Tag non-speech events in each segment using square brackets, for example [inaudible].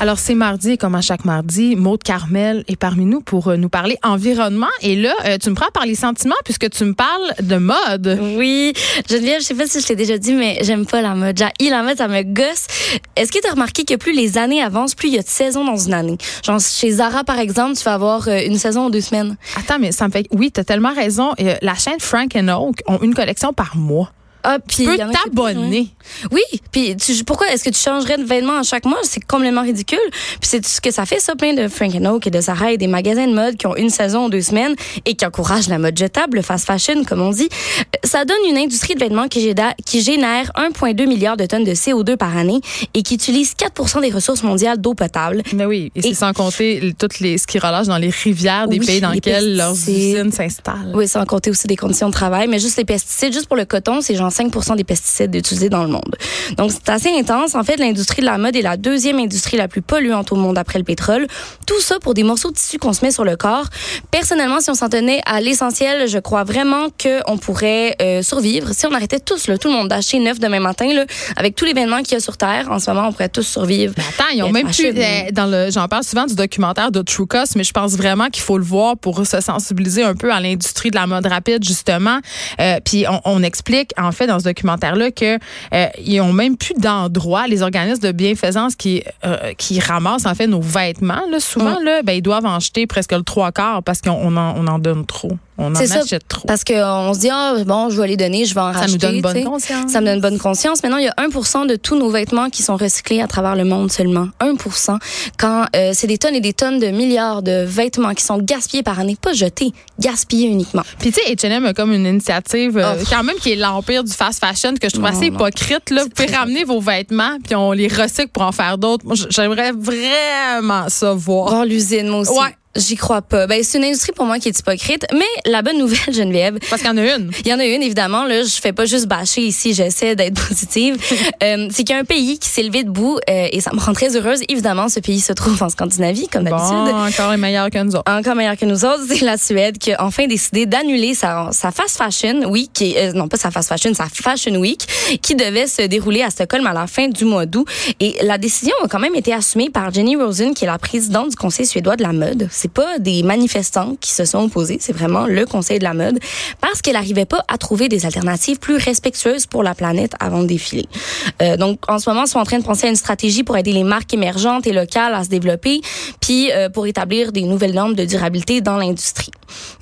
Alors, c'est mardi, et comme à chaque mardi, Maude Carmel est parmi nous pour euh, nous parler environnement. Et là, euh, tu me prends par les sentiments puisque tu me parles de mode. Oui, Geneviève, je sais pas si je t'ai déjà dit, mais j'aime pas la mode. J'ai la mode, ça me gosse. Est-ce que tu as remarqué que plus les années avancent, plus il y a de saisons dans une année? Genre, chez Zara, par exemple, tu vas avoir euh, une saison ou deux semaines. Attends, mais ça me fait... Oui, tu as tellement raison. La chaîne Frank and Oak ont une collection par mois. Ah, puis Tu peux t'abonner. Oui, puis pourquoi est-ce que tu changerais de vêtements à chaque mois? C'est complètement ridicule. Puis c'est ce que ça fait, ça, plein de Frank Oak et de Zara et des magasins de mode qui ont une saison ou deux semaines et qui encouragent la mode jetable, le fast fashion, comme on dit. Euh, Ça donne une industrie de vêtements qui génère 1,2 milliard de tonnes de CO2 par année et qui utilise 4 des ressources mondiales d'eau potable. Mais oui, et c'est sans compter toutes les, ce qui relâche dans les rivières des Oui, pays dans les lesquels leurs usines s'installent. Oui, sans compter aussi des conditions de travail, mais juste les pesticides, juste pour le coton, c'est genre 5 des pesticides utilisés dans le monde. Donc, c'est assez intense. En fait, l'industrie de la mode est la deuxième industrie la plus polluante au monde après le pétrole. Tout ça pour des morceaux de tissu qu'on se met sur le corps. Personnellement, si on s'en tenait à l'essentiel, je crois vraiment qu'on pourrait euh, survivre. Si on arrêtait tous, là, tout le monde, d'acheter neuf demain matin, là, avec tous les événements qu'il y a sur Terre, en ce moment, on pourrait tous survivre. Mais attends, ils ont même plus. euh, dans le, j'en parle souvent du documentaire de True Cost, mais je pense vraiment qu'il faut le voir pour se sensibiliser un peu à l'industrie de la mode rapide, justement. Euh, puis on, on explique, en fait, dans ce documentaire-là, que euh, ils ont même plus d'endroit, les organismes de bienfaisance qui euh, qui ramassent en fait nos vêtements. Là, souvent, là, ben ils doivent en jeter presque le trois quarts parce qu'on on en, on en donne trop. On en C'est ça, achète trop. Parce qu'on se dit, ah, bon, je vais les donner, je vais en Ça racheter. nous donne bonne conscience. Ça me donne bonne conscience. Maintenant, il y a 1% de tous nos vêtements qui sont recyclés à travers le monde seulement. 1% Quand euh, c'est des tonnes et des tonnes de milliards de vêtements qui sont gaspillés par année, pas jetés, gaspillés uniquement. Puis tu sais, H&M a comme une initiative euh, Oh. quand même qui est l'empire du fast fashion que je trouve Non, assez non. hypocrite. Là. Vous pouvez ramener vos vêtements puis on les recycle pour en faire d'autres. J'aimerais vraiment ça voir. Voir l'usine, moi aussi. Ouais. J'y crois pas. Ben, c'est une industrie pour moi qui est hypocrite. Mais la bonne nouvelle, [laughs] Geneviève, Parce qu'il y en a une. Il y en a une, évidemment. Là, je fais pas juste bâcher ici, j'essaie d'être [laughs] positive. euh, c'est qu'il y a un pays qui s'est levé debout euh, et ça me rend très heureuse. Évidemment, ce pays se trouve en Scandinavie, comme d'habitude. Bon, encore les meilleurs que nous autres. Encore meilleur que nous autres, c'est la Suède qui a enfin décidé d'annuler sa, sa fast fashion week, qui euh, non pas sa fast fashion, sa fashion week, qui devait se dérouler à Stockholm à la fin du mois d'août. Et la décision a quand même été assumée par Jenny Rosen, qui est la présidente du Conseil suédois de la mode. C'est pas des manifestants qui se sont opposés, c'est vraiment le Conseil de la mode, parce qu'elle n'arrivait pas à trouver des alternatives plus respectueuses pour la planète avant de défiler. Euh, donc, en ce moment, ils sont en train de penser à une stratégie pour aider les marques émergentes et locales à se développer, puis euh, pour établir des nouvelles normes de durabilité dans l'industrie.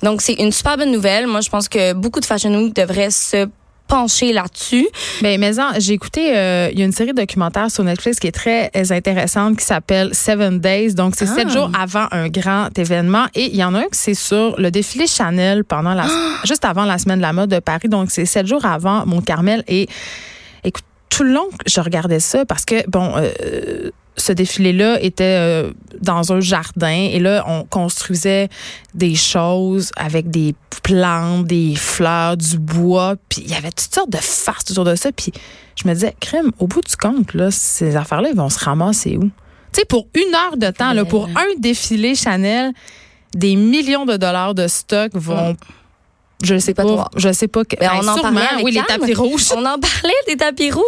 Donc, c'est une super bonne nouvelle. Moi, je pense que beaucoup de Fashion Week devraient se pencher là-dessus. Ben, mais j'ai écouté, euh, il y a une série de documentaires sur Netflix qui est très euh, intéressante qui s'appelle Seven Days. Donc, c'est Ah. sept jours avant un grand événement. Et il y en a un qui c'est sur le défilé Chanel pendant la, juste avant la semaine de la mode de Paris. Donc, c'est sept jours avant Mont-Carmel. Et écoute, tout le long, je regardais ça parce que, bon, euh, ce défilé-là était euh, dans un jardin et là, on construisait des choses avec des plantes, des fleurs, du bois, puis il y avait toutes sortes de farces autour de ça. Puis je me disais, crème, au bout du compte, là, ces affaires-là, ils vont se ramasser où? Tu sais, pour une heure de temps, là, pour un défilé Chanel, des millions de dollars de stock vont... Je sais pas toi. je sais pas. que- Ben, ben, on en parlait avec oui, les tapis rouges. On en parlait des tapis rouges.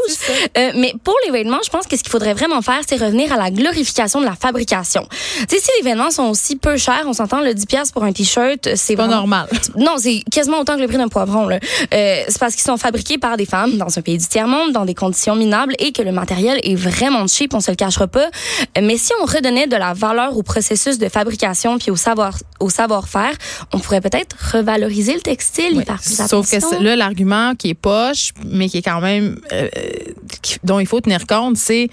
Euh, mais pour les vêtements, je pense que ce qu'il faudrait vraiment faire, c'est revenir à la glorification de la fabrication. Tu sais, si les vêtements sont aussi peu chers, on s'entend le 10 pièces pour un t-shirt, c'est Pas vraiment- normal. [laughs] Non, c'est quasiment autant que le prix d'un poivron. là. Euh, c'est parce qu'ils sont fabriqués par des femmes dans un pays du tiers-monde, dans des conditions minables et que le matériel est vraiment cheap, on se le cachera pas. Euh, Mais si on redonnait de la valeur au processus de fabrication puis au savoir au savoir-faire, on pourrait peut-être revaloriser le textile, Oui. plus Sauf que là, l'argument qui est poche, mais qui est quand même euh, qui- dont il faut tenir compte, c'est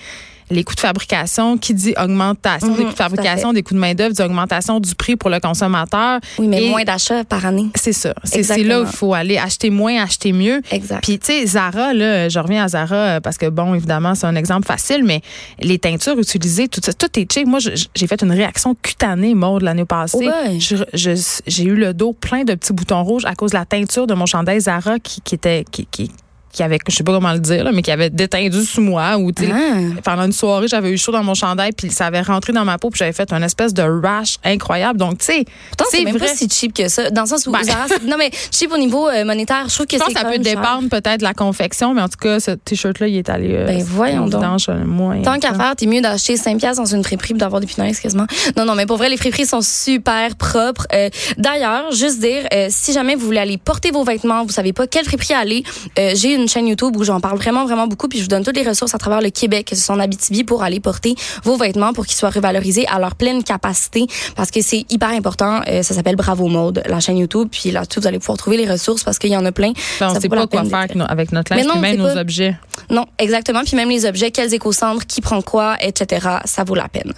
les coûts de fabrication, qui dit augmentation des Mhm, coûts de fabrication, des coûts de main-d'œuvre, dit augmentation du prix pour le consommateur. Oui, mais Et moins d'achats par année. C'est ça. C'est là où il faut aller acheter moins, acheter mieux. Exact. Puis, tu sais, Zara, là, je reviens à Zara euh, parce que, bon, évidemment, c'est un exemple facile, mais les teintures utilisées, tout ça, tout est cheap. Moi, j'ai fait une réaction cutanée, mort l'année passée. Ouais. J'ai eu le dos plein de petits boutons rouges à cause de la teinture de mon chandail Zara qui, qui était. Qui, qui, qui avait, je sais pas comment le dire, là, mais qui avait détendu sous moi ou, Ah. pendant une soirée, j'avais eu chaud dans mon chandail, puis ça avait rentré dans ma peau, puis j'avais fait une espèce de rash incroyable. Donc, tu sais, c'est même vrai. pas si cheap que ça. Dans le sens où, Ben. Zara, non, mais cheap au niveau euh, monétaire, je trouve que c'est ça peut dépendre peut-être de la confection, mais en tout cas, ce t-shirt-là, il est allé. euh, Ben, voyons donc. euh, moins. Tant qu'à faire, t'es mieux d'acheter 5 piastres dans une friperie puis d'avoir des punaises quasiment. Non, non, mais pour vrai, les friperies sont super propres. Euh, D'ailleurs, juste dire, si jamais vous voulez aller porter vos vêtements, vous savez pas quelle friperie aller, j'ai une chaîne YouTube où j'en parle vraiment, vraiment beaucoup puis je vous donne toutes les ressources à travers le Québec, que ce soit en Abitibi, pour aller porter vos vêtements pour qu'ils soient revalorisés à leur pleine capacité parce que c'est hyper important. Euh, ça s'appelle Bravo Mode, la chaîne YouTube. Puis là-dessus, vous allez pouvoir trouver les ressources parce qu'il y en a plein. Ben, on Ça sait pas quoi faire avec, notre Mais linge, non, même nos pas- objets. Non, exactement. Puis même les objets, quels éco-cendres, qui prend quoi, etc. Ça vaut la peine.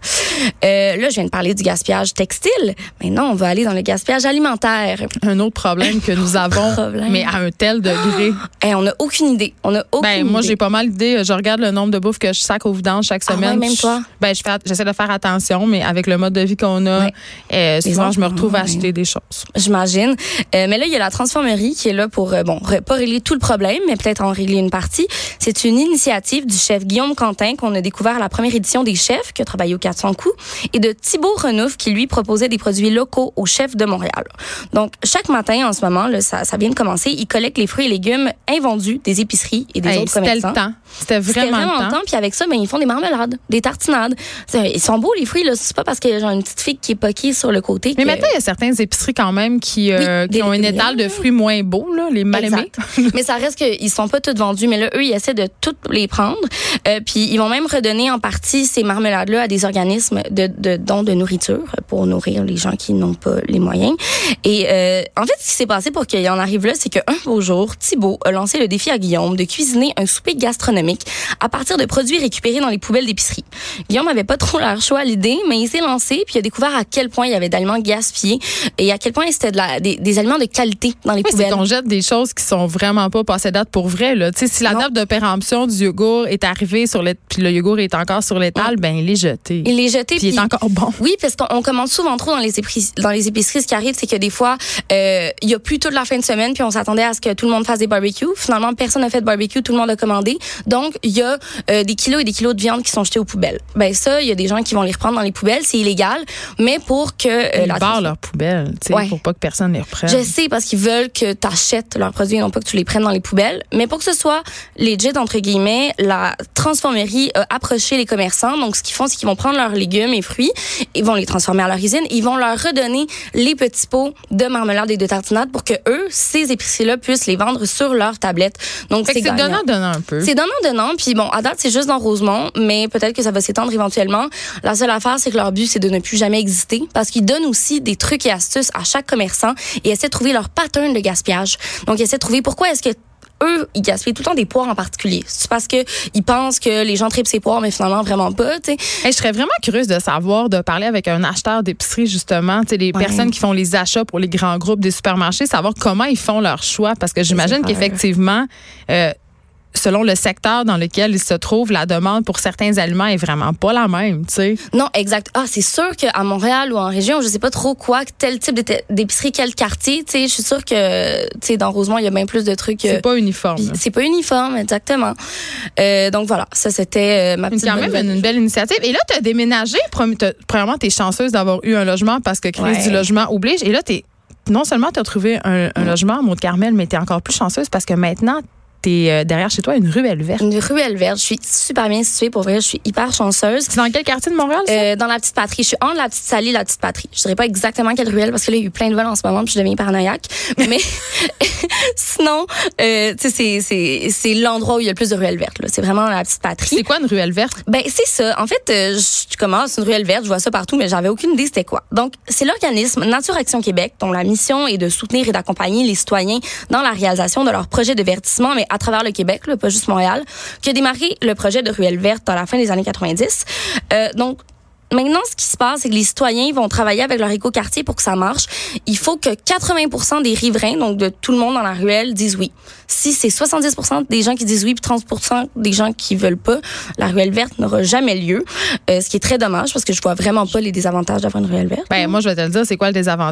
Euh, là, je viens de parler du gaspillage textile. Maintenant, on va aller dans le gaspillage alimentaire. Un autre problème que nous [laughs] avons, Problème. mais à un tel degré. [gasps] Et on n'a aucune idée. On a aucune Ben, moi, j'ai pas mal d'idées. Je regarde le nombre de bouffe que je sac au vidange chaque Ah semaine. ouais, même toi? Ben, je j'essaie de faire attention, mais avec le mode de vie qu'on a, Ouais. euh, souvent, je me retrouve à ouais. acheter des choses. J'imagine. Euh, mais là, il y a la transformerie qui est là pour, euh, bon, pas régler tout le problème, mais peut-être en régler une partie. C'est une initiative du chef Guillaume Quentin qu'on a découvert à la première édition des chefs, qui a travaillé au 400 coups, et de Thibaut Renouf qui, lui, proposait des produits locaux aux chefs de Montréal. Donc, chaque matin, en ce moment, là, ça, ça vient de commencer, ils collectent les fruits et légumes invendus des épiceries et des Hey, autres c'était le commerçants. temps. C'était vraiment, vraiment le temps. Puis avec ça, ben, ils font des marmelades, des tartinades. Ils sont beaux, les fruits. C'est pas parce qu'il y a genre une petite fille qui est poquée sur le côté. Mais que- maintenant, il y a certaines épiceries quand même qui, euh, Oui, qui des- ont une étale de fruits moins beaux, là, les mal aimés. [laughs] Mais ça reste qu'ils sont pas tous vendus. Mais là, eux, ils essaient de toutes les prendre. Euh, puis ils vont même redonner en partie ces marmelades-là à des organismes de, de dons de nourriture pour nourrir les gens qui n'ont pas les moyens. Et euh, en fait, ce qui s'est passé pour qu'il en arrive là, c'est qu'un beau jour, Thibault a lancé le défi à Guillaume de cuisiner un souper gastronomique à partir de produits récupérés dans les poubelles d'épicerie. Guillaume avait pas trop leur choix à l'idée, mais il s'est lancé puis il a découvert à quel point il y avait d'aliments gaspillés et à quel point c'était de la, des, des aliments de qualité dans les Oui, poubelles. qu'on jette des choses qui sont vraiment pas passées date pour vrai. Là. Si la date de péremption du yogourt est arrivée sur le, puis le yogourt est encore sur l'étal, ben il est jeté. Il est jeté puis il est encore bon. Oui, parce qu'on on commande souvent trop dans les épiceries. Dans les épiceries, ce qui arrive, c'est que des fois, euh, il y a plus toute la fin de semaine, puis on s'attendait à ce que tout le monde fasse des barbecues. Finalement, personne n'a fait de barbecue, tout le monde a commandé. Donc, il y a euh, des kilos et des kilos de viande qui sont jetés aux poubelles. Ben ça, il y a des gens qui vont les reprendre dans les poubelles, c'est illégal, mais pour que euh, Ils la barrent leurs poubelles, tu sais, Ouais. pour pas que personne les reprenne. je sais parce qu'ils veulent que tu achètes leurs produits et non pas que tu les prennes dans les poubelles. Mais pour que ce soit legit, entre guillemets, la transformerie a approché les commerçants. Donc, ce qu'ils font, c'est qu'ils vont prendre leurs légumes et fruits, ils vont les transformer à leur usine, ils vont leur redonner les petits pots de marmelade et de tartinade pour que eux, ces épiceries-là, puissent les vendre sur leur tablette. Donc, c'est donnant-donnant un peu. C'est donnant-donnant, puis bon, à date, c'est juste dans Rosemont, mais peut-être que ça va s'étendre éventuellement. La seule affaire, c'est que leur but, c'est de ne plus jamais exister, parce qu'ils donnent aussi des trucs et astuces à chaque commerçant et essaient de trouver leur pattern de gaspillage. Donc, ils essaient de trouver pourquoi est-ce que eux, ils gaspillent tout le temps des poires en particulier. C'est parce que ils pensent que les gens tripent ces poires, mais finalement, vraiment pas, tu sais. Hey, je serais vraiment curieuse de savoir, de parler avec un acheteur d'épicerie, justement, tu sais, les Ouais. personnes qui font les achats pour les grands groupes des supermarchés, savoir comment ils font leur choix. Parce que j'imagine qu'effectivement, euh, selon le secteur dans lequel ils se trouvent, la demande pour certains aliments est vraiment pas la même, tu sais. Non, exact. Ah, c'est sûr qu'à Montréal ou en région, je sais pas trop quoi, tel type d'épicerie, quel quartier, tu sais, je suis sûre que, tu sais, dans Rosemont, il y a bien plus de trucs. euh, C'est pas uniforme. C'est pas uniforme, exactement. Euh, donc voilà, ça c'était euh, ma C'est petite quand même une belle initiative. Et là, tu as déménagé. Premièrement, tu es chanceuse d'avoir eu un logement parce que crise Ouais. du logement oblige. Et là, t'es non seulement tu as trouvé un, un logement à Mont-Carmel, mais tu es encore plus chanceuse parce que maintenant, es derrière chez toi une ruelle verte. Une ruelle verte. Je suis super bien située pour vrai. Je suis hyper chanceuse. C'est dans quel quartier de Montréal, ça? Euh, dans la petite patrie. Je suis entre la petite salie et la petite patrie. Je dirais pas exactement quelle ruelle parce que là, il y a eu plein de vols en ce moment puis je deviens paranoïaque. [laughs] Mais [laughs] sinon, euh, tu sais, c'est, l'endroit où il y a le plus de ruelles vertes. C'est vraiment la petite patrie. c'est quoi une ruelle verte? Ben c'est ça. En fait, euh, je commence une ruelle verte, je vois ça partout, mais j'avais aucune idée c'était quoi. Donc c'est l'organisme Nature Action Québec dont la mission est de soutenir et d'accompagner les citoyens dans la réalisation de leurs projets de verdissement, mais à travers le Québec, là, pas juste Montréal, qui a démarré le projet de ruelle verte dans la fin des années 90. Euh, donc Maintenant, ce qui se passe, c'est que les citoyens vont travailler avec leur écoquartier pour que ça marche. Il faut que 80% des riverains, donc de tout le monde dans la ruelle, disent oui. Si c'est 70 des gens qui disent oui, puis 30 des gens qui veulent pas, la ruelle verte n'aura jamais lieu. Euh, ce qui est très dommage parce que je vois vraiment pas les désavantages d'avoir une ruelle verte. Ben, moi, je vais te le dire, c'est quoi le désavantage?